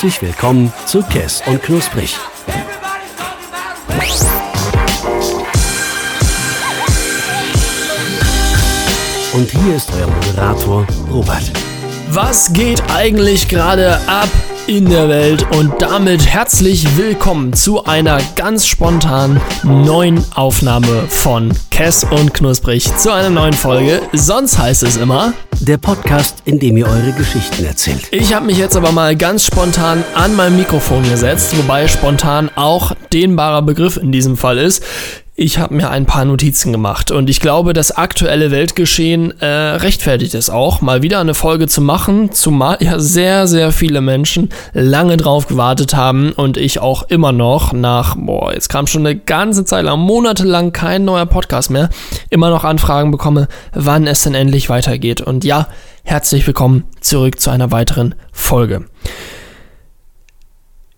Herzlich willkommen zu Kess und Knusprig. Und hier ist euer Moderator Robert. Was geht eigentlich gerade ab in der Welt? Und damit herzlich willkommen zu einer ganz spontanen neuen Aufnahme von Kess und Knusprig zu einer neuen Folge. Sonst heißt es immer der Podcast, in dem ihr eure Geschichten erzählt. Ich habe mich jetzt aber mal ganz spontan an mein Mikrofon gesetzt, wobei spontan auch dehnbarer Begriff in diesem Fall ist. Ich habe mir ein paar Notizen gemacht und ich glaube, das aktuelle Weltgeschehen äh, rechtfertigt es auch, mal wieder eine Folge zu machen, zumal ja sehr, sehr viele Menschen lange drauf gewartet haben und ich auch immer noch nach, boah, jetzt kam schon eine ganze Zeit lang, monatelang kein neuer Podcast mehr, immer noch Anfragen bekomme, wann es denn endlich weitergeht. Und ja, herzlich willkommen zurück zu einer weiteren Folge.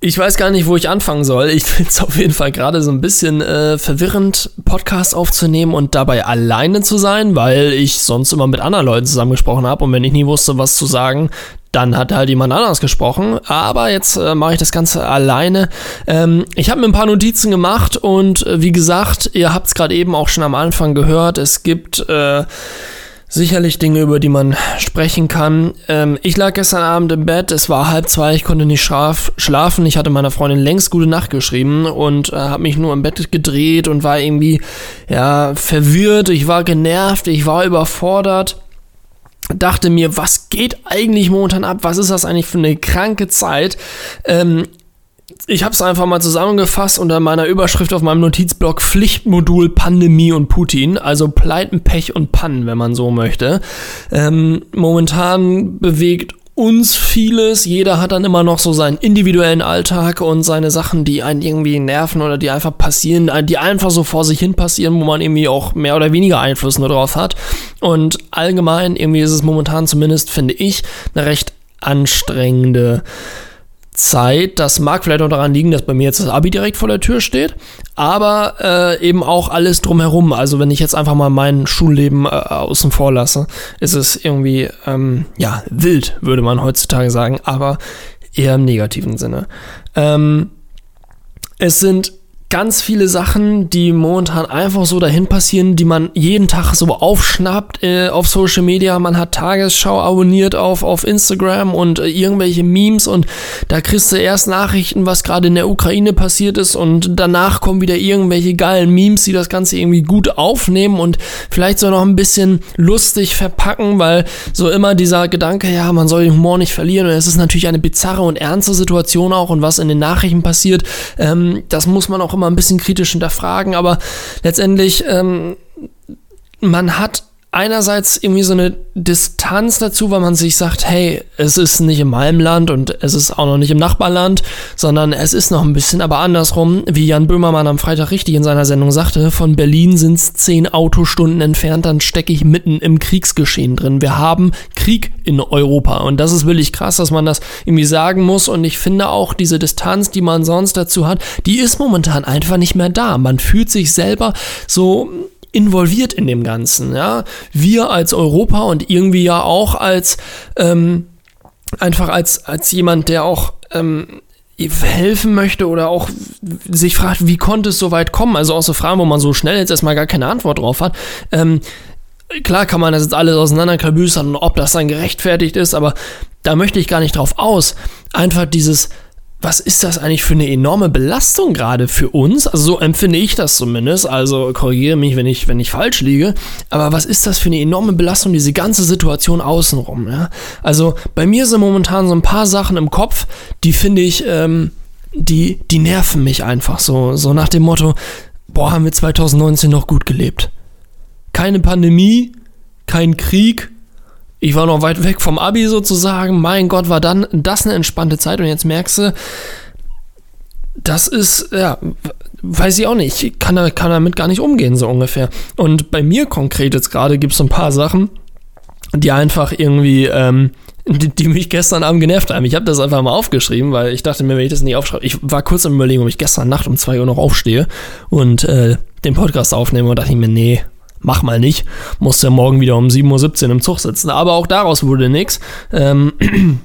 Ich weiß gar nicht, wo ich anfangen soll. Ich finde es auf jeden Fall gerade so ein bisschen äh, verwirrend, Podcast aufzunehmen und dabei alleine zu sein, weil ich sonst immer mit anderen Leuten zusammengesprochen habe und wenn ich nie wusste, was zu sagen, dann hat halt jemand anders gesprochen. Aber jetzt äh, mache ich das Ganze alleine. Ähm, ich habe mir ein paar Notizen gemacht und äh, wie gesagt, ihr habt es gerade eben auch schon am Anfang gehört. Es gibt äh, sicherlich Dinge, über die man sprechen kann. Ähm, ich lag gestern Abend im Bett, es war halb zwei, ich konnte nicht schlaf schlafen. Ich hatte meiner Freundin längst gute Nacht geschrieben und äh, habe mich nur im Bett gedreht und war irgendwie ja verwirrt. Ich war genervt, ich war überfordert. Dachte mir, was geht eigentlich momentan ab? Was ist das eigentlich für eine kranke Zeit? Ähm, ich habe es einfach mal zusammengefasst unter meiner Überschrift auf meinem Notizblock Pflichtmodul Pandemie und Putin, also Pleiten, Pech und Pannen, wenn man so möchte. Ähm, momentan bewegt uns vieles. Jeder hat dann immer noch so seinen individuellen Alltag und seine Sachen, die einen irgendwie nerven oder die einfach passieren, die einfach so vor sich hin passieren, wo man irgendwie auch mehr oder weniger Einfluss nur drauf hat. Und allgemein irgendwie ist es momentan zumindest, finde ich, eine recht anstrengende Zeit. Das mag vielleicht auch daran liegen, dass bei mir jetzt das Abi direkt vor der Tür steht, aber äh, eben auch alles drumherum. Also wenn ich jetzt einfach mal mein Schulleben äh, außen vor lasse, ist es irgendwie, ähm, ja, wild, würde man heutzutage sagen, aber eher im negativen Sinne. Ähm, es sind ganz viele Sachen, die momentan einfach so dahin passieren, die man jeden Tag so aufschnappt äh, auf Social Media. Man hat Tagesschau abonniert auf, auf Instagram und äh, irgendwelche Memes und da kriegst du erst Nachrichten, was gerade in der Ukraine passiert ist und danach kommen wieder irgendwelche geilen Memes, die das Ganze irgendwie gut aufnehmen und vielleicht so noch ein bisschen lustig verpacken, weil so immer dieser Gedanke, ja, man soll den Humor nicht verlieren und es ist natürlich eine bizarre und ernste Situation auch und was in den Nachrichten passiert, ähm, das muss man auch immer ein bisschen kritisch hinterfragen, aber letztendlich, ähm, man hat einerseits irgendwie so eine Distanz dazu, weil man sich sagt, hey, es ist nicht in meinem Land und es ist auch noch nicht im Nachbarland, sondern es ist noch ein bisschen, aber andersrum, wie Jan Böhmermann am Freitag richtig in seiner Sendung sagte, von Berlin sind es zehn Autostunden entfernt, dann stecke ich mitten im Kriegsgeschehen drin. Wir haben Krieg in Europa und das ist wirklich krass, dass man das irgendwie sagen muss und ich finde auch diese Distanz, die man sonst dazu hat, die ist momentan einfach nicht mehr da. Man fühlt sich selber so involviert in dem Ganzen. Ja? Wir als Europa und irgendwie ja auch als ähm, einfach als, als jemand, der auch ähm, helfen möchte oder auch sich fragt, wie konnte es so weit kommen? Also auch so Fragen, wo man so schnell jetzt erstmal gar keine Antwort drauf hat. Ähm, klar kann man das jetzt alles auseinanderklabüstern, ob das dann gerechtfertigt ist, aber da möchte ich gar nicht drauf aus. Einfach dieses was ist das eigentlich für eine enorme Belastung gerade für uns? Also so empfinde ich das zumindest. Also korrigiere mich, wenn ich, wenn ich falsch liege. Aber was ist das für eine enorme Belastung, diese ganze Situation außenrum? Ja? Also bei mir sind momentan so ein paar Sachen im Kopf, die finde ich, ähm, die, die nerven mich einfach so. So nach dem Motto, boah, haben wir 2019 noch gut gelebt. Keine Pandemie, kein Krieg, ich war noch weit weg vom Abi sozusagen. Mein Gott, war dann das eine entspannte Zeit und jetzt merkst du, das ist, ja, weiß ich auch nicht. Ich kann, kann damit gar nicht umgehen, so ungefähr. Und bei mir konkret jetzt gerade gibt es so ein paar Sachen, die einfach irgendwie, ähm, die, die, mich gestern Abend genervt haben. Ich habe das einfach mal aufgeschrieben, weil ich dachte mir, wenn ich das nicht aufschreibe, ich war kurz im Überlegen, ob ich gestern Nacht um 2 Uhr noch aufstehe und äh, den Podcast aufnehme und dachte ich mir, nee, mach mal nicht, musst ja morgen wieder um 7.17 Uhr im Zug sitzen. Aber auch daraus wurde nichts. Ähm,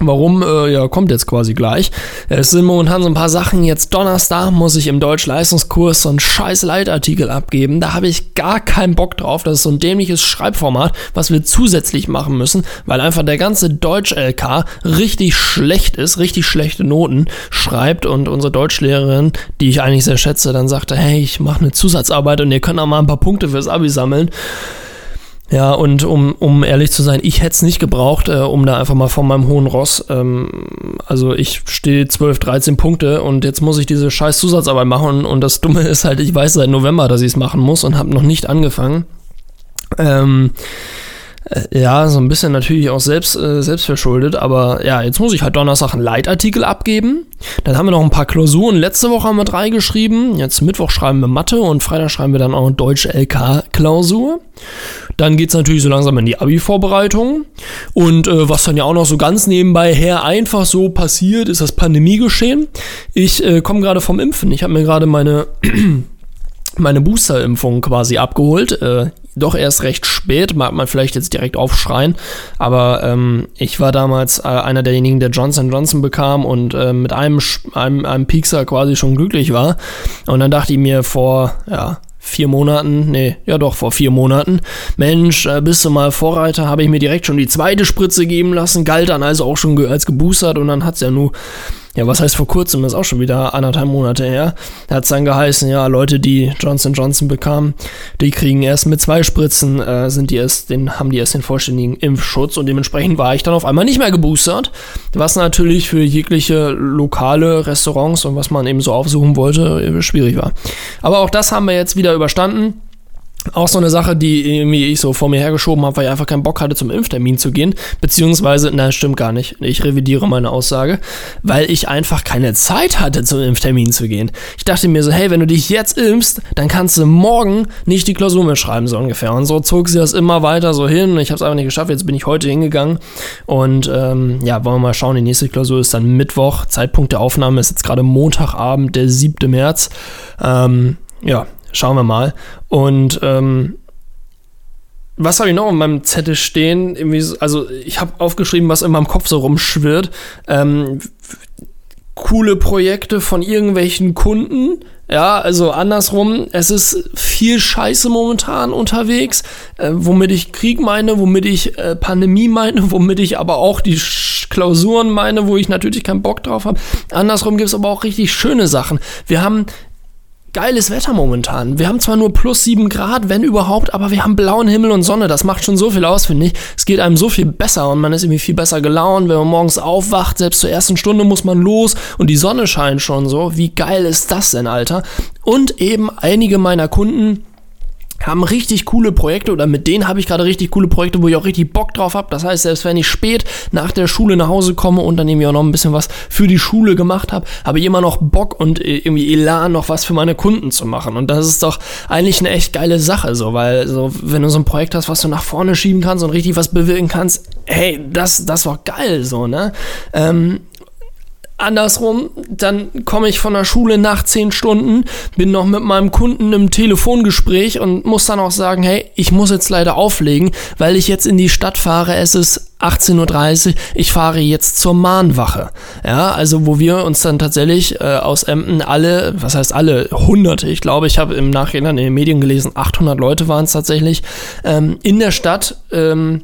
Warum? Äh, ja, kommt jetzt quasi gleich. Es sind momentan so ein paar Sachen. Jetzt Donnerstag muss ich im Deutsch-Leistungskurs so einen scheiß Leitartikel abgeben. Da habe ich gar keinen Bock drauf. Das ist so ein dämliches Schreibformat, was wir zusätzlich machen müssen, weil einfach der ganze Deutsch-LK richtig schlecht ist, richtig schlechte Noten schreibt und unsere Deutschlehrerin, die ich eigentlich sehr schätze, dann sagte, hey, ich mache eine Zusatzarbeit und ihr könnt auch mal ein paar Punkte fürs Abi sammeln. Ja, und um, um ehrlich zu sein, ich hätte es nicht gebraucht, äh, um da einfach mal von meinem hohen Ross, ähm, also ich stehe 12, 13 Punkte und jetzt muss ich diese scheiß Zusatzarbeit machen und das Dumme ist halt, ich weiß seit November, dass ich es machen muss und habe noch nicht angefangen. Ähm, äh, ja, so ein bisschen natürlich auch selbst, äh, selbst verschuldet, aber ja, jetzt muss ich halt Donnerstag einen Leitartikel abgeben. Dann haben wir noch ein paar Klausuren. Letzte Woche haben wir drei geschrieben. Jetzt Mittwoch schreiben wir Mathe und Freitag schreiben wir dann auch eine deutsche LK-Klausur. Dann geht es natürlich so langsam in die Abi-Vorbereitung. Und äh, was dann ja auch noch so ganz nebenbei her einfach so passiert, ist das Pandemiegeschehen. Ich äh, komme gerade vom Impfen. Ich habe mir gerade meine meine Booster-Impfung quasi abgeholt. Äh, doch erst recht spät, mag man vielleicht jetzt direkt aufschreien, aber ähm, ich war damals äh, einer derjenigen, der Johnson Johnson bekam und äh, mit einem, einem, einem Piekser quasi schon glücklich war. Und dann dachte ich mir vor, ja, vier Monaten, nee, ja doch, vor vier Monaten, Mensch, äh, bist du mal Vorreiter, habe ich mir direkt schon die zweite Spritze geben lassen, galt dann also auch schon als geboostert und dann hat es ja nur ja, was heißt vor kurzem, ist auch schon wieder anderthalb Monate her, hat es dann geheißen, ja, Leute, die Johnson Johnson bekamen, die kriegen erst mit zwei Spritzen, äh, sind die erst, den, haben die erst den vollständigen Impfschutz und dementsprechend war ich dann auf einmal nicht mehr geboostert, was natürlich für jegliche lokale Restaurants und was man eben so aufsuchen wollte, schwierig war. Aber auch das haben wir jetzt wieder überstanden. Auch so eine Sache, die irgendwie ich so vor mir hergeschoben habe, weil ich einfach keinen Bock hatte, zum Impftermin zu gehen. Beziehungsweise, nein, stimmt gar nicht. Ich revidiere meine Aussage, weil ich einfach keine Zeit hatte, zum Impftermin zu gehen. Ich dachte mir so, hey, wenn du dich jetzt impfst, dann kannst du morgen nicht die Klausur mehr schreiben, so ungefähr. Und so zog sie das immer weiter so hin. Ich habe es einfach nicht geschafft. Jetzt bin ich heute hingegangen. Und ähm, ja, wollen wir mal schauen. Die nächste Klausur ist dann Mittwoch. Zeitpunkt der Aufnahme ist jetzt gerade Montagabend, der 7. März. Ähm, ja, Schauen wir mal. Und ähm, was habe ich noch in meinem Zettel stehen? also ich habe aufgeschrieben, was in meinem Kopf so rumschwirrt. Ähm, coole Projekte von irgendwelchen Kunden. Ja, also andersrum, es ist viel Scheiße momentan unterwegs, äh, womit ich Krieg meine, womit ich äh, Pandemie meine, womit ich aber auch die Sch Klausuren meine, wo ich natürlich keinen Bock drauf habe. Andersrum gibt es aber auch richtig schöne Sachen. Wir haben geiles Wetter momentan. Wir haben zwar nur plus 7 Grad, wenn überhaupt, aber wir haben blauen Himmel und Sonne. Das macht schon so viel aus, finde ich. Es geht einem so viel besser und man ist irgendwie viel besser gelaunt, wenn man morgens aufwacht. Selbst zur ersten Stunde muss man los und die Sonne scheint schon so. Wie geil ist das denn, Alter? Und eben einige meiner Kunden haben richtig coole Projekte oder mit denen habe ich gerade richtig coole Projekte, wo ich auch richtig Bock drauf habe. Das heißt, selbst wenn ich spät nach der Schule nach Hause komme und dann irgendwie auch noch ein bisschen was für die Schule gemacht habe, habe ich immer noch Bock und äh, irgendwie Elan, noch was für meine Kunden zu machen. Und das ist doch eigentlich eine echt geile Sache, so, weil so, wenn du so ein Projekt hast, was du nach vorne schieben kannst und richtig was bewirken kannst, hey, das, das war geil, so, ne? Ähm, Andersrum, dann komme ich von der Schule nach 10 Stunden, bin noch mit meinem Kunden im Telefongespräch und muss dann auch sagen, hey, ich muss jetzt leider auflegen, weil ich jetzt in die Stadt fahre. Es ist 18.30 Uhr, ich fahre jetzt zur Mahnwache. Ja, also wo wir uns dann tatsächlich äh, aus Emden alle, was heißt alle, hunderte, ich glaube, ich habe im Nachhinein in den Medien gelesen, 800 Leute waren es tatsächlich, ähm, in der Stadt ähm,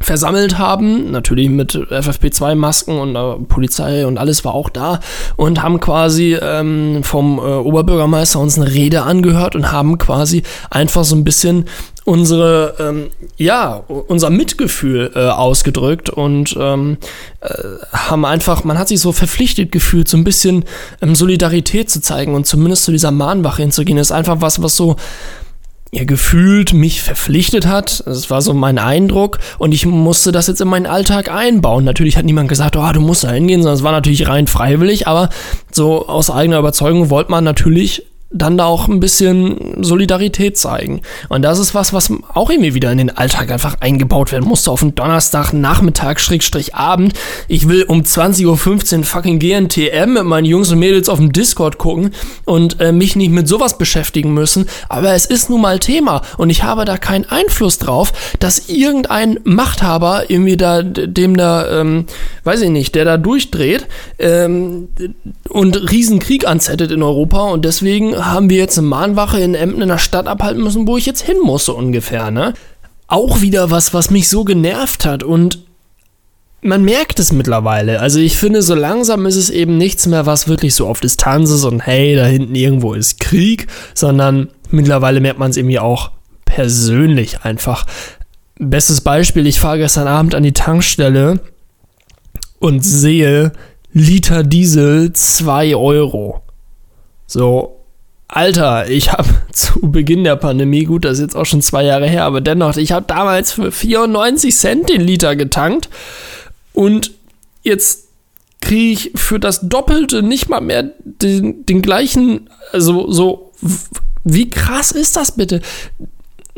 versammelt haben, natürlich mit FFP2-Masken und äh, Polizei und alles war auch da und haben quasi ähm, vom äh, Oberbürgermeister uns eine Rede angehört und haben quasi einfach so ein bisschen unsere, ähm, ja, unser Mitgefühl äh, ausgedrückt und ähm, äh, haben einfach, man hat sich so verpflichtet gefühlt, so ein bisschen ähm, Solidarität zu zeigen und zumindest zu dieser Mahnwache hinzugehen. Das ist einfach was, was so ja, gefühlt mich verpflichtet hat. Das war so mein Eindruck. Und ich musste das jetzt in meinen Alltag einbauen. Natürlich hat niemand gesagt, oh, du musst da hingehen, sondern es war natürlich rein freiwillig. Aber so aus eigener Überzeugung wollte man natürlich dann da auch ein bisschen Solidarität zeigen. Und das ist was, was auch irgendwie wieder in den Alltag einfach eingebaut werden musste. Auf den Donnerstag, Nachmittag, Schrägstrich Abend. Ich will um 20.15 Uhr fucking GNTM mit meinen Jungs und Mädels auf dem Discord gucken und äh, mich nicht mit sowas beschäftigen müssen. Aber es ist nun mal Thema und ich habe da keinen Einfluss drauf, dass irgendein Machthaber irgendwie da, dem da, ähm, weiß ich nicht, der da durchdreht ähm, und Riesenkrieg anzettet in Europa und deswegen haben wir jetzt eine Mahnwache in Emden in der Stadt abhalten müssen, wo ich jetzt hin muss, so ungefähr, ne? Auch wieder was, was mich so genervt hat und man merkt es mittlerweile. Also ich finde, so langsam ist es eben nichts mehr, was wirklich so auf Distanz ist und hey, da hinten irgendwo ist Krieg, sondern mittlerweile merkt man es irgendwie auch persönlich einfach. Bestes Beispiel, ich fahre gestern Abend an die Tankstelle und sehe Liter Diesel 2 Euro. So, Alter, ich habe zu Beginn der Pandemie, gut, das ist jetzt auch schon zwei Jahre her, aber dennoch, ich habe damals für 94 Cent den Liter getankt und jetzt kriege ich für das Doppelte nicht mal mehr den, den gleichen, also so, wie krass ist das bitte?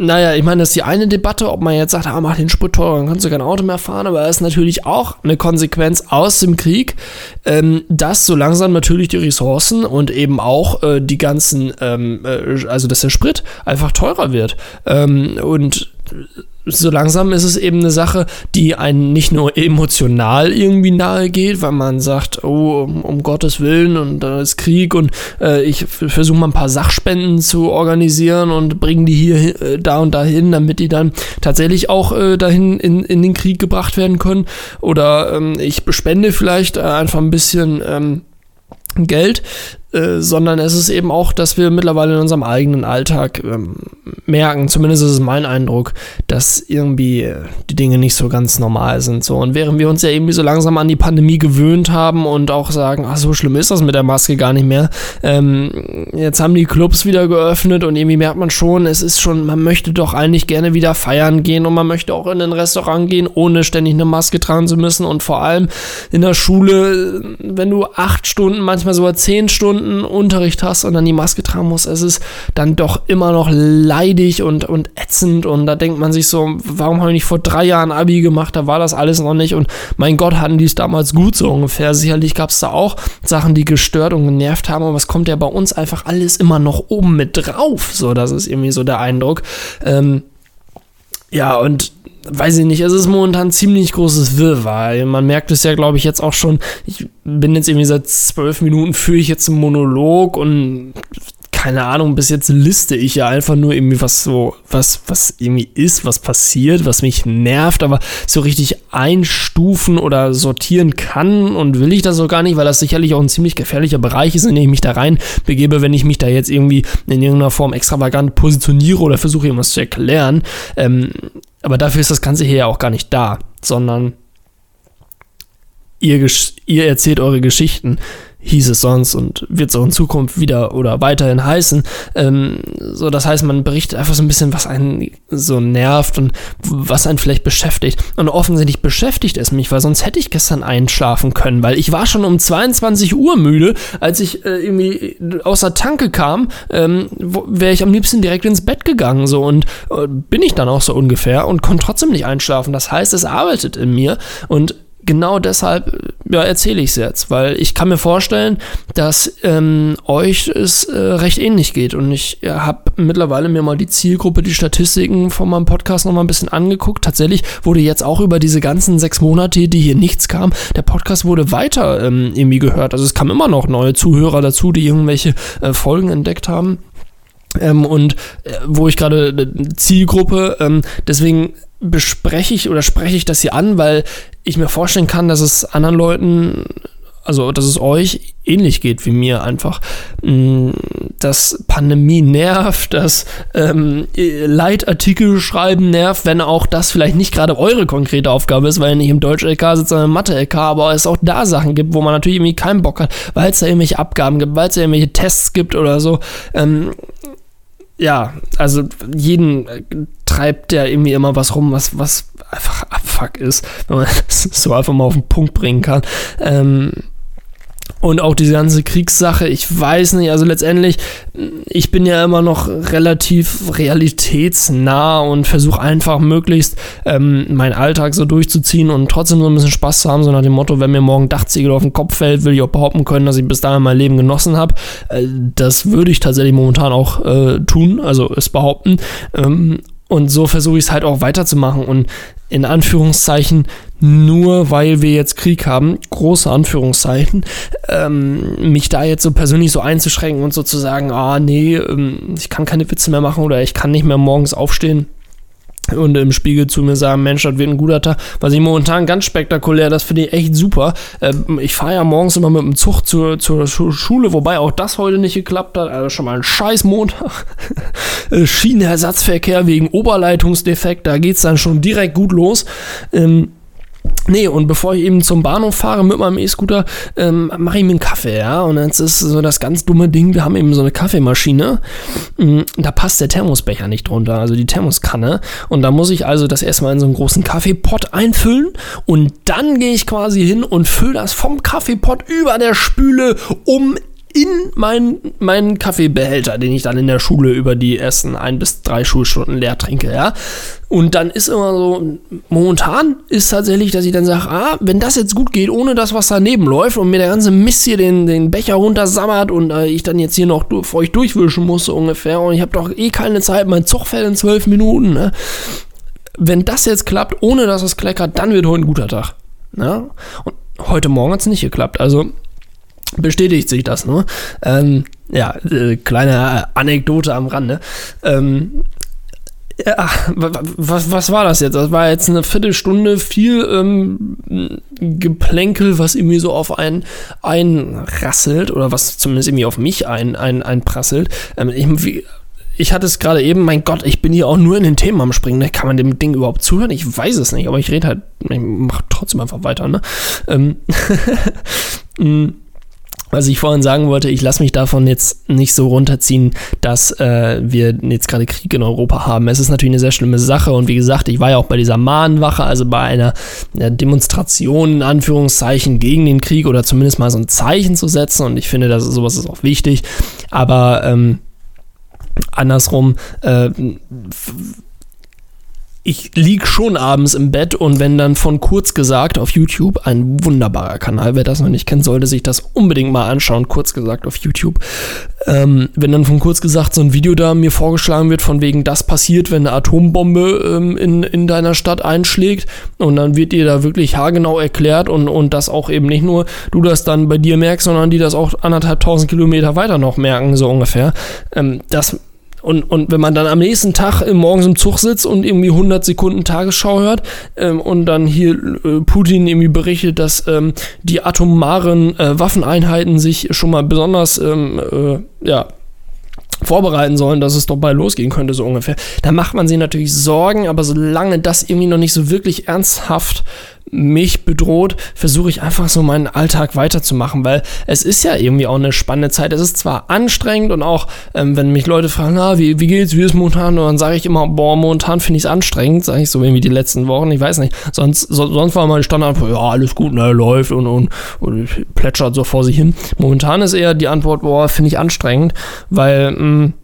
Naja, ich meine, das ist die eine Debatte, ob man jetzt sagt, ah, mach den Sprit teurer, dann kannst du kein Auto mehr fahren, aber das ist natürlich auch eine Konsequenz aus dem Krieg, ähm, dass so langsam natürlich die Ressourcen und eben auch äh, die ganzen, ähm, äh, also dass der Sprit einfach teurer wird. Ähm, und so langsam ist es eben eine Sache, die einen nicht nur emotional irgendwie nahe geht, weil man sagt, oh, um, um Gottes Willen und da ist Krieg und äh, ich versuche mal ein paar Sachspenden zu organisieren und bringe die hier äh, da und dahin, damit die dann tatsächlich auch äh, dahin in, in den Krieg gebracht werden können. Oder ähm, ich spende vielleicht einfach ein bisschen ähm, Geld, äh, sondern es ist eben auch, dass wir mittlerweile in unserem eigenen Alltag ähm, merken, zumindest ist es mein Eindruck, dass irgendwie äh, die Dinge nicht so ganz normal sind. So. Und während wir uns ja irgendwie so langsam an die Pandemie gewöhnt haben und auch sagen, ach, so schlimm ist das mit der Maske gar nicht mehr, ähm, jetzt haben die Clubs wieder geöffnet und irgendwie merkt man schon, es ist schon, man möchte doch eigentlich gerne wieder feiern gehen und man möchte auch in ein Restaurant gehen, ohne ständig eine Maske tragen zu müssen und vor allem in der Schule, wenn du acht Stunden, manchmal sogar zehn Stunden Stunden Unterricht hast und dann die Maske tragen musst, es ist dann doch immer noch leidig und, und ätzend und da denkt man sich so, warum habe ich nicht vor drei Jahren Abi gemacht, da war das alles noch nicht und mein Gott, hatten die es damals gut so ungefähr. Sicherlich gab es da auch Sachen, die gestört und genervt haben, aber es kommt ja bei uns einfach alles immer noch oben mit drauf, so, das ist irgendwie so der Eindruck. Ähm, ja, und weiß ich nicht, es ist momentan ziemlich großes Wirrwarr. Man merkt es ja, glaube ich, jetzt auch schon. Ich bin jetzt irgendwie seit zwölf Minuten führe ich jetzt einen Monolog und keine Ahnung, bis jetzt liste ich ja einfach nur irgendwie was so, was, was irgendwie ist, was passiert, was mich nervt, aber so richtig einstufen oder sortieren kann und will ich das so gar nicht, weil das sicherlich auch ein ziemlich gefährlicher Bereich ist, in den ich mich da rein begebe, wenn ich mich da jetzt irgendwie in irgendeiner Form extravagant positioniere oder versuche irgendwas zu erklären. Ähm, aber dafür ist das Ganze hier ja auch gar nicht da, sondern ihr, ihr erzählt eure Geschichten hieß es sonst und wird es auch in Zukunft wieder oder weiterhin heißen. Ähm, so, das heißt, man berichtet einfach so ein bisschen, was einen so nervt und was einen vielleicht beschäftigt. Und offensichtlich beschäftigt es mich, weil sonst hätte ich gestern einschlafen können, weil ich war schon um 22 Uhr müde, als ich äh, irgendwie aus der Tanke kam, ähm, wäre ich am liebsten direkt ins Bett gegangen so und äh, bin ich dann auch so ungefähr und konnte trotzdem nicht einschlafen. Das heißt, es arbeitet in mir und genau deshalb ja, erzähle ich es jetzt, weil ich kann mir vorstellen, dass ähm, euch es äh, recht ähnlich geht. Und ich ja, habe mittlerweile mir mal die Zielgruppe, die Statistiken von meinem Podcast nochmal ein bisschen angeguckt. Tatsächlich wurde jetzt auch über diese ganzen sechs Monate, die hier nichts kam, der Podcast wurde weiter ähm, irgendwie gehört. Also es kamen immer noch neue Zuhörer dazu, die irgendwelche äh, Folgen entdeckt haben. Ähm, und äh, wo ich gerade äh, Zielgruppe, ähm, deswegen bespreche ich oder spreche ich das hier an, weil ich mir vorstellen kann, dass es anderen Leuten, also dass es euch ähnlich geht wie mir einfach, mm, dass Pandemie nervt, dass ähm, Leitartikel schreiben nervt, wenn auch das vielleicht nicht gerade eure konkrete Aufgabe ist, weil ihr nicht im Deutsch-LK sitzt, sondern im Mathe-LK, aber es auch da Sachen gibt, wo man natürlich irgendwie keinen Bock hat, weil es da irgendwelche Abgaben gibt, weil es da irgendwelche Tests gibt oder so. Ähm, ja, also jeden äh, treibt der irgendwie immer was rum, was, was einfach Abfuck ist, wenn man es so einfach mal auf den Punkt bringen kann. Ähm, Und auch diese ganze Kriegssache, ich weiß nicht, also letztendlich, ich bin ja immer noch relativ realitätsnah und versuche einfach möglichst ähm, meinen Alltag so durchzuziehen und trotzdem so ein bisschen Spaß zu haben, so nach dem Motto, wenn mir morgen Dachziegel auf den Kopf fällt, will ich auch behaupten können, dass ich bis dahin mein Leben genossen habe. Äh, das würde ich tatsächlich momentan auch äh, tun, also es behaupten. Ähm, und so versuche ich es halt auch weiterzumachen und in Anführungszeichen nur weil wir jetzt Krieg haben, große Anführungszeichen, ähm, mich da jetzt so persönlich so einzuschränken und so zu sagen, ah nee, ähm, ich kann keine Witze mehr machen oder ich kann nicht mehr morgens aufstehen und im Spiegel zu mir sagen, Mensch, das wird ein guter Tag. Was ich momentan ganz spektakulär, das finde ich echt super. Ähm, ich fahre ja morgens immer mit dem Zug zur, zur Schule, wobei auch das heute nicht geklappt hat. Also schon mal ein scheiß Montag. Äh, Schienenersatzverkehr wegen Oberleitungsdefekt, da geht es dann schon direkt gut los. Ähm, Nee, und bevor ich eben zum Bahnhof fahre mit meinem E-Scooter, ähm, mache ich mir einen Kaffee, ja. Und jetzt ist so das ganz dumme Ding, wir haben eben so eine Kaffeemaschine. Mm, da passt der Thermosbecher nicht drunter, also die Thermoskanne. Und da muss ich also das erstmal in so einen großen Kaffeepott einfüllen. Und dann gehe ich quasi hin und fülle das vom Kaffeepott über der Spüle um in meinen, meinen Kaffeebehälter, den ich dann in der Schule über die ersten ein bis drei Schulstunden leer trinke, ja. Und dann ist immer so, momentan ist tatsächlich, dass ich dann sage, ah, wenn das jetzt gut geht, ohne das, was daneben läuft und mir der ganze Mist hier den, den Becher runtersammert und äh, ich dann jetzt hier noch euch durchwischen muss so ungefähr und ich habe doch eh keine Zeit, mein Zug fällt in zwölf Minuten, ne? Wenn das jetzt klappt, ohne dass es kleckert, dann wird heute ein guter Tag. Ja? Und heute Morgen hat es nicht geklappt. Also bestätigt sich das, ne? Ähm, ja, äh, kleine Anekdote am Rande. Ähm, ja, was, was war das jetzt? Das war jetzt eine Viertelstunde viel ähm, Geplänkel, was irgendwie so auf einen einrasselt oder was zumindest irgendwie auf mich ein, ein, einprasselt. Ähm, ich, ich hatte es gerade eben, mein Gott, ich bin hier auch nur in den Themen am Springen. Ne? Kann man dem Ding überhaupt zuhören? Ich weiß es nicht, aber ich rede halt, ich mache trotzdem einfach weiter. Ne? Ähm, mm. Was ich vorhin sagen wollte, ich lasse mich davon jetzt nicht so runterziehen, dass äh, wir jetzt gerade Krieg in Europa haben. Es ist natürlich eine sehr schlimme Sache und wie gesagt, ich war ja auch bei dieser Mahnwache, also bei einer, einer Demonstration in Anführungszeichen gegen den Krieg oder zumindest mal so ein Zeichen zu setzen und ich finde, dass sowas ist auch wichtig. Aber ähm, andersrum äh, ich lieg schon abends im Bett und wenn dann von kurz gesagt auf YouTube, ein wunderbarer Kanal, wer das noch nicht kennt, sollte sich das unbedingt mal anschauen, kurz gesagt auf YouTube. Ähm, wenn dann von kurz gesagt so ein Video da mir vorgeschlagen wird, von wegen das passiert, wenn eine Atombombe ähm, in, in deiner Stadt einschlägt und dann wird dir da wirklich haargenau erklärt und, und das auch eben nicht nur du das dann bei dir merkst, sondern die das auch anderthalb tausend Kilometer weiter noch merken, so ungefähr. Ähm, das und, und wenn man dann am nächsten Tag äh, morgens im Zug sitzt und irgendwie 100 Sekunden Tagesschau hört ähm, und dann hier äh, Putin irgendwie berichtet, dass ähm, die atomaren äh, Waffeneinheiten sich schon mal besonders ähm, äh, ja, vorbereiten sollen, dass es doch bald losgehen könnte, so ungefähr. Da macht man sich natürlich Sorgen, aber solange das irgendwie noch nicht so wirklich ernsthaft mich bedroht, versuche ich einfach so meinen Alltag weiterzumachen, weil es ist ja irgendwie auch eine spannende Zeit. Es ist zwar anstrengend und auch, ähm, wenn mich Leute fragen, na, wie, wie geht's, wie ist momentan, und dann sage ich immer, boah, momentan finde ich es anstrengend, sage ich so irgendwie die letzten Wochen, ich weiß nicht. Sonst, so, sonst war mein Standard, ja, alles gut, ne, läuft und, und, und plätschert so vor sich hin. Momentan ist eher die Antwort, boah, finde ich anstrengend, weil, mh, mm,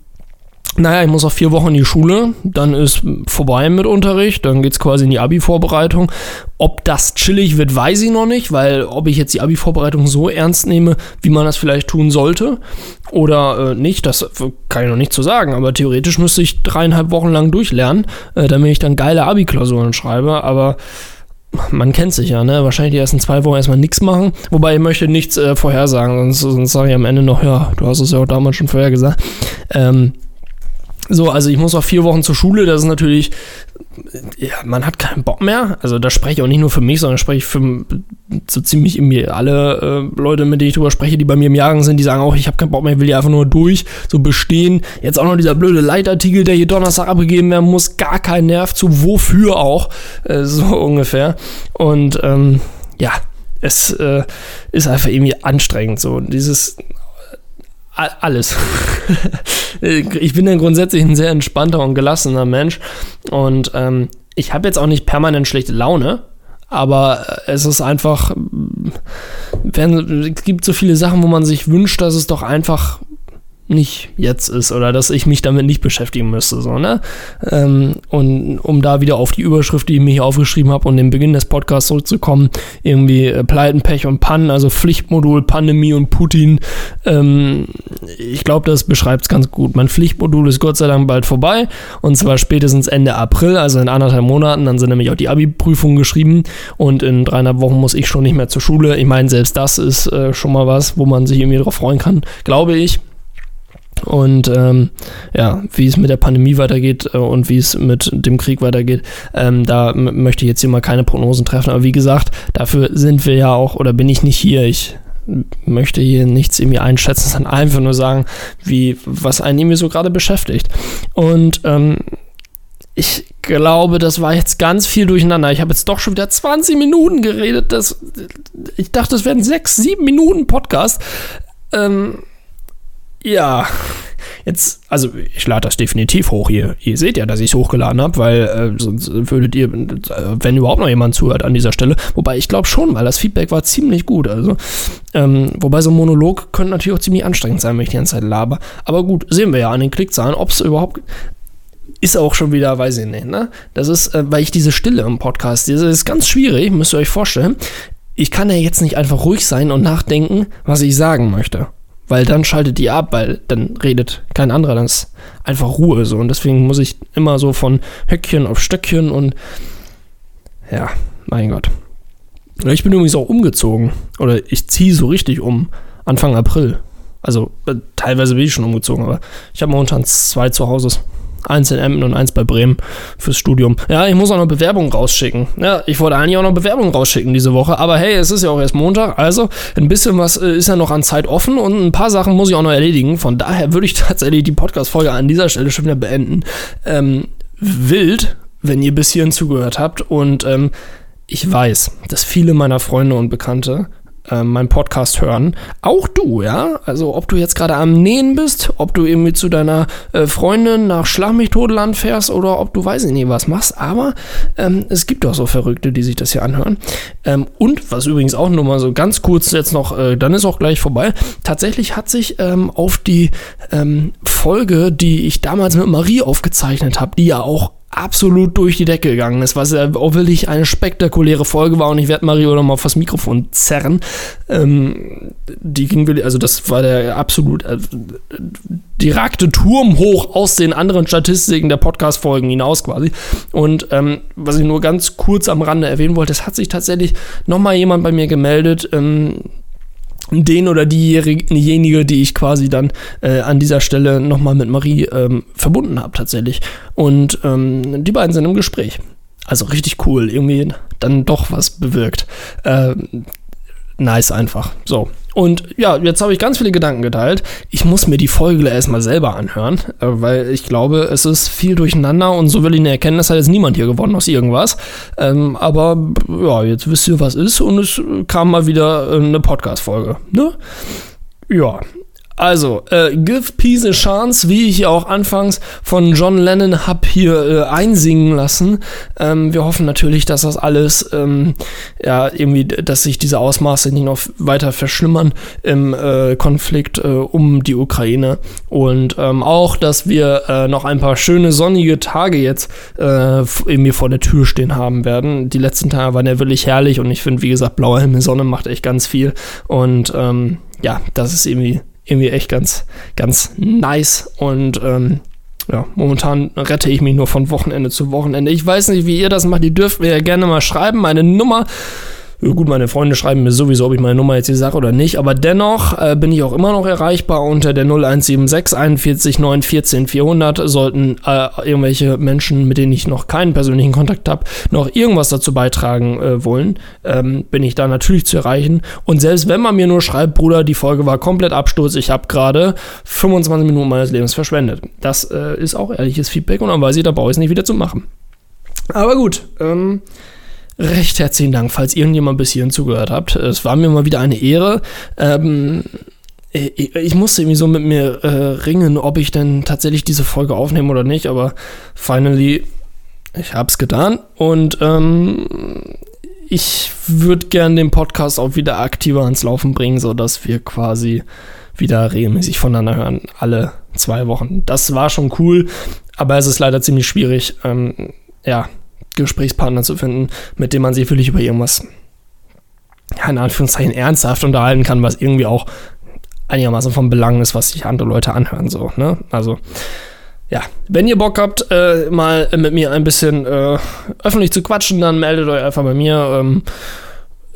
naja, ich muss auf vier Wochen in die Schule, dann ist vorbei mit Unterricht, dann geht es quasi in die Abi-Vorbereitung. Ob das chillig wird, weiß ich noch nicht, weil ob ich jetzt die Abi-Vorbereitung so ernst nehme, wie man das vielleicht tun sollte oder äh, nicht, das kann ich noch nicht zu sagen, aber theoretisch müsste ich dreieinhalb Wochen lang durchlernen, äh, damit ich dann geile Abi-Klausuren schreibe, aber man kennt sich ja, ne? Wahrscheinlich die ersten zwei Wochen erstmal nichts machen. Wobei ich möchte nichts äh, vorhersagen, sonst, sonst sage ich am Ende noch, ja, du hast es ja auch damals schon vorher gesagt. Ähm, so, also ich muss auch vier Wochen zur Schule, das ist natürlich, ja, man hat keinen Bock mehr. Also da spreche ich auch nicht nur für mich, sondern spreche ich für so ziemlich irgendwie alle äh, Leute, mit denen ich drüber spreche, die bei mir im Jahrgang sind, die sagen auch, ich habe keinen Bock mehr, ich will hier einfach nur durch, so bestehen. Jetzt auch noch dieser blöde Leitartikel, der hier Donnerstag abgegeben werden muss, gar kein Nerv zu, wofür auch, äh, so ungefähr. Und ähm, ja, es äh, ist einfach irgendwie anstrengend, so dieses alles. ich bin ja grundsätzlich ein sehr entspannter und gelassener Mensch und ähm, ich habe jetzt auch nicht permanent schlechte Laune. Aber es ist einfach, es gibt so viele Sachen, wo man sich wünscht, dass es doch einfach nicht jetzt ist oder dass ich mich damit nicht beschäftigen müsste. So, ne? Ähm, und um da wieder auf die Überschrift, die ich mir hier aufgeschrieben habe und den Beginn des Podcasts zurückzukommen, irgendwie äh, Pleiten, Pech und Pannen, also Pflichtmodul, Pandemie und Putin. Ähm, ich glaube, das beschreibt es ganz gut. Mein Pflichtmodul ist Gott sei Dank bald vorbei und zwar spätestens Ende April, also in anderthalb Monaten. Dann sind nämlich auch die Abi-Prüfungen geschrieben und in dreieinhalb Wochen muss ich schon nicht mehr zur Schule. Ich meine, selbst das ist äh, schon mal was, wo man sich irgendwie drauf freuen kann, glaube ich. Und ähm, ja, wie es mit der Pandemie weitergeht äh, und wie es mit dem Krieg weitergeht, ähm, da möchte ich jetzt hier mal keine Prognosen treffen. Aber wie gesagt, dafür sind wir ja auch, oder bin ich nicht hier. Ich möchte hier nichts irgendwie einschätzen, sondern einfach nur sagen, wie, was einen irgendwie so gerade beschäftigt. Und ähm, ich glaube, das war jetzt ganz viel durcheinander. Ich habe jetzt doch schon wieder 20 Minuten geredet. Das, ich dachte, das wären 6, 7 Minuten Podcast. Ähm, ja, jetzt, also ich lade das definitiv hoch hier. Ihr seht ja, dass ich es hochgeladen habe, weil äh, sonst würdet ihr, äh, wenn überhaupt noch jemand zuhört an dieser Stelle, wobei ich glaube schon, weil das Feedback war ziemlich gut. Also, ähm, wobei so ein Monolog könnte natürlich auch ziemlich anstrengend sein, wenn ich die ganze Zeit laber. Aber gut, sehen wir ja an den Klickzahlen, ob es überhaupt ist auch schon wieder, weiß ich nicht, ne? Das ist, äh, weil ich diese Stille im Podcast, das ist ganz schwierig, müsst ihr euch vorstellen. Ich kann ja jetzt nicht einfach ruhig sein und nachdenken, was ich sagen möchte. Weil dann schaltet die ab, weil dann redet kein anderer, dann ist einfach Ruhe so. Und deswegen muss ich immer so von Höckchen auf Stöckchen und ja, mein Gott. Ich bin übrigens auch umgezogen. Oder ich ziehe so richtig um. Anfang April. Also äh, teilweise bin ich schon umgezogen, aber ich habe momentan zwei Zuhauses. Eins in Emden und eins bei Bremen fürs Studium. Ja, ich muss auch noch Bewerbungen rausschicken. Ja, ich wollte eigentlich auch noch Bewerbungen rausschicken diese Woche, aber hey, es ist ja auch erst Montag, also ein bisschen was äh, ist ja noch an Zeit offen und ein paar Sachen muss ich auch noch erledigen. Von daher würde ich tatsächlich die Podcast-Folge an dieser Stelle schon wieder beenden. Ähm, wild, wenn ihr bis hierhin zugehört habt und ähm, ich weiß, dass viele meiner Freunde und Bekannte äh, meinen Podcast hören. Auch du, ja. Also ob du jetzt gerade am Nähen bist, ob du irgendwie zu deiner äh, Freundin nach Schlag fährst oder ob du weiß ich nicht was machst. Aber ähm, es gibt auch so Verrückte, die sich das hier anhören. Ähm, und was übrigens auch nur mal so ganz kurz jetzt noch, äh, dann ist auch gleich vorbei. Tatsächlich hat sich ähm, auf die ähm, Folge, die ich damals mit Marie aufgezeichnet habe, die ja auch absolut durch die Decke gegangen ist, was ja auch wirklich eine spektakuläre Folge war und ich werde Mario nochmal aufs Mikrofon zerren. Ähm, die ging wirklich, also das war der absolut äh, die ragte Turm hoch aus den anderen Statistiken der Podcast-Folgen hinaus quasi. Und ähm, was ich nur ganz kurz am Rande erwähnen wollte, es hat sich tatsächlich nochmal jemand bei mir gemeldet, ähm, den oder diejenige, die ich quasi dann äh, an dieser Stelle nochmal mit Marie ähm, verbunden habe tatsächlich. Und ähm, die beiden sind im Gespräch. Also richtig cool, irgendwie dann doch was bewirkt. Äh, nice einfach. So. Und ja, jetzt habe ich ganz viele Gedanken geteilt. Ich muss mir die Folge erstmal selber anhören, äh, weil ich glaube, es ist viel durcheinander und so will ich eine Erkenntnis hat jetzt niemand hier gewonnen aus irgendwas. Ähm, aber ja, jetzt wisst ihr, was ist und es kam mal wieder äh, eine Podcast-Folge. Ne? Ja, also, äh, Give Peace a Chance, wie ich auch anfangs von John Lennon hab hier äh, einsingen lassen. Ähm, wir hoffen natürlich, dass das alles, ähm, ja, irgendwie, dass sich diese Ausmaße nicht noch weiter verschlimmern im äh, Konflikt äh, um die Ukraine. Und ähm, auch, dass wir äh, noch ein paar schöne sonnige Tage jetzt äh, irgendwie vor der Tür stehen haben werden. Die letzten Tage waren ja wirklich herrlich und ich finde, wie gesagt, blauer Himmel, Sonne macht echt ganz viel. Und ähm, ja, das ist irgendwie irgendwie echt ganz, ganz nice und ähm, ja, momentan rette ich mich nur von Wochenende zu Wochenende. Ich weiß nicht, wie ihr das macht. Ihr dürft mir ja gerne mal schreiben. Meine Nummer Gut, meine Freunde schreiben mir sowieso, ob ich meine Nummer jetzt hier sage oder nicht, aber dennoch äh, bin ich auch immer noch erreichbar unter der 0176 41 9 14 400. Sollten äh, irgendwelche Menschen, mit denen ich noch keinen persönlichen Kontakt habe, noch irgendwas dazu beitragen äh, wollen, ähm, bin ich da natürlich zu erreichen. Und selbst wenn man mir nur schreibt, Bruder, die Folge war komplett Absturz, ich habe gerade 25 Minuten meines Lebens verschwendet. Das äh, ist auch ehrliches Feedback und dann weiß ich, da brauche ich es nicht wieder zu machen. Aber gut, ähm, recht herzlichen Dank, falls irgendjemand bis hierhin zugehört habt. Es war mir mal wieder eine Ehre. Ähm, ich, musste irgendwie so mit mir äh, ringen, ob ich denn tatsächlich diese Folge aufnehme oder nicht, aber finally, ich hab's getan und ähm, ich würde gern den Podcast auch wieder aktiver ans Laufen bringen, sodass wir quasi wieder regelmäßig voneinander hören, alle zwei Wochen. Das war schon cool, aber es ist leider ziemlich schwierig, ähm, ja, Gesprächspartner zu finden, mit dem man sich wirklich über irgendwas, ja, in Anführungszeichen ernsthaft unterhalten kann, was irgendwie auch einigermaßen von Belang ist, was sich andere Leute anhören, so, ne? Also, ja, wenn ihr Bock habt, äh, mal mit mir ein bisschen äh, öffentlich zu quatschen, dann meldet euch einfach bei mir. Ähm,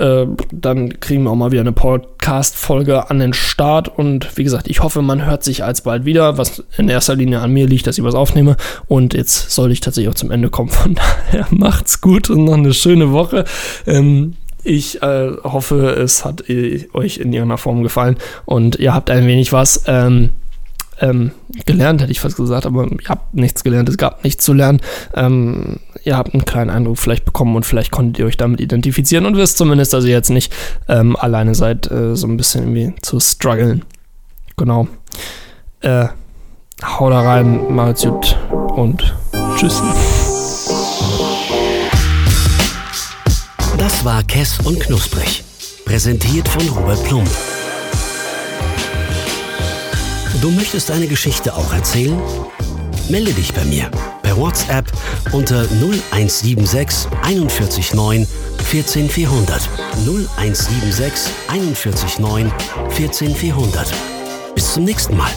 äh, dann kriegen wir auch mal wieder eine Podcast-Folge an den Start. Und wie gesagt, ich hoffe, man hört sich alsbald wieder, was in erster Linie an mir liegt, dass ich was aufnehme. Und jetzt soll ich tatsächlich auch zum Ende kommen. Von daher macht's gut und noch eine schöne Woche. Ähm, ich äh, hoffe, es hat äh, euch in irgendeiner Form gefallen und ihr habt ein wenig was. Ähm, ähm, gelernt, hätte ich fast gesagt, aber ihr habt nichts gelernt, es gab nichts zu lernen. Ähm, ihr habt einen kleinen Eindruck vielleicht bekommen und vielleicht konntet ihr euch damit identifizieren und wisst zumindest, dass ihr jetzt nicht ähm, alleine seid, äh, so ein bisschen irgendwie zu strugglen. Genau. Äh, hau da rein, macht's gut und tschüss. Das war Kess und Knusprig. Präsentiert von Robert Plump. Du möchtest eine Geschichte auch erzählen? Melde dich bei mir WhatsApp unter 0176 41 14400. 0176 41 14400. Bis zum nächsten Mal.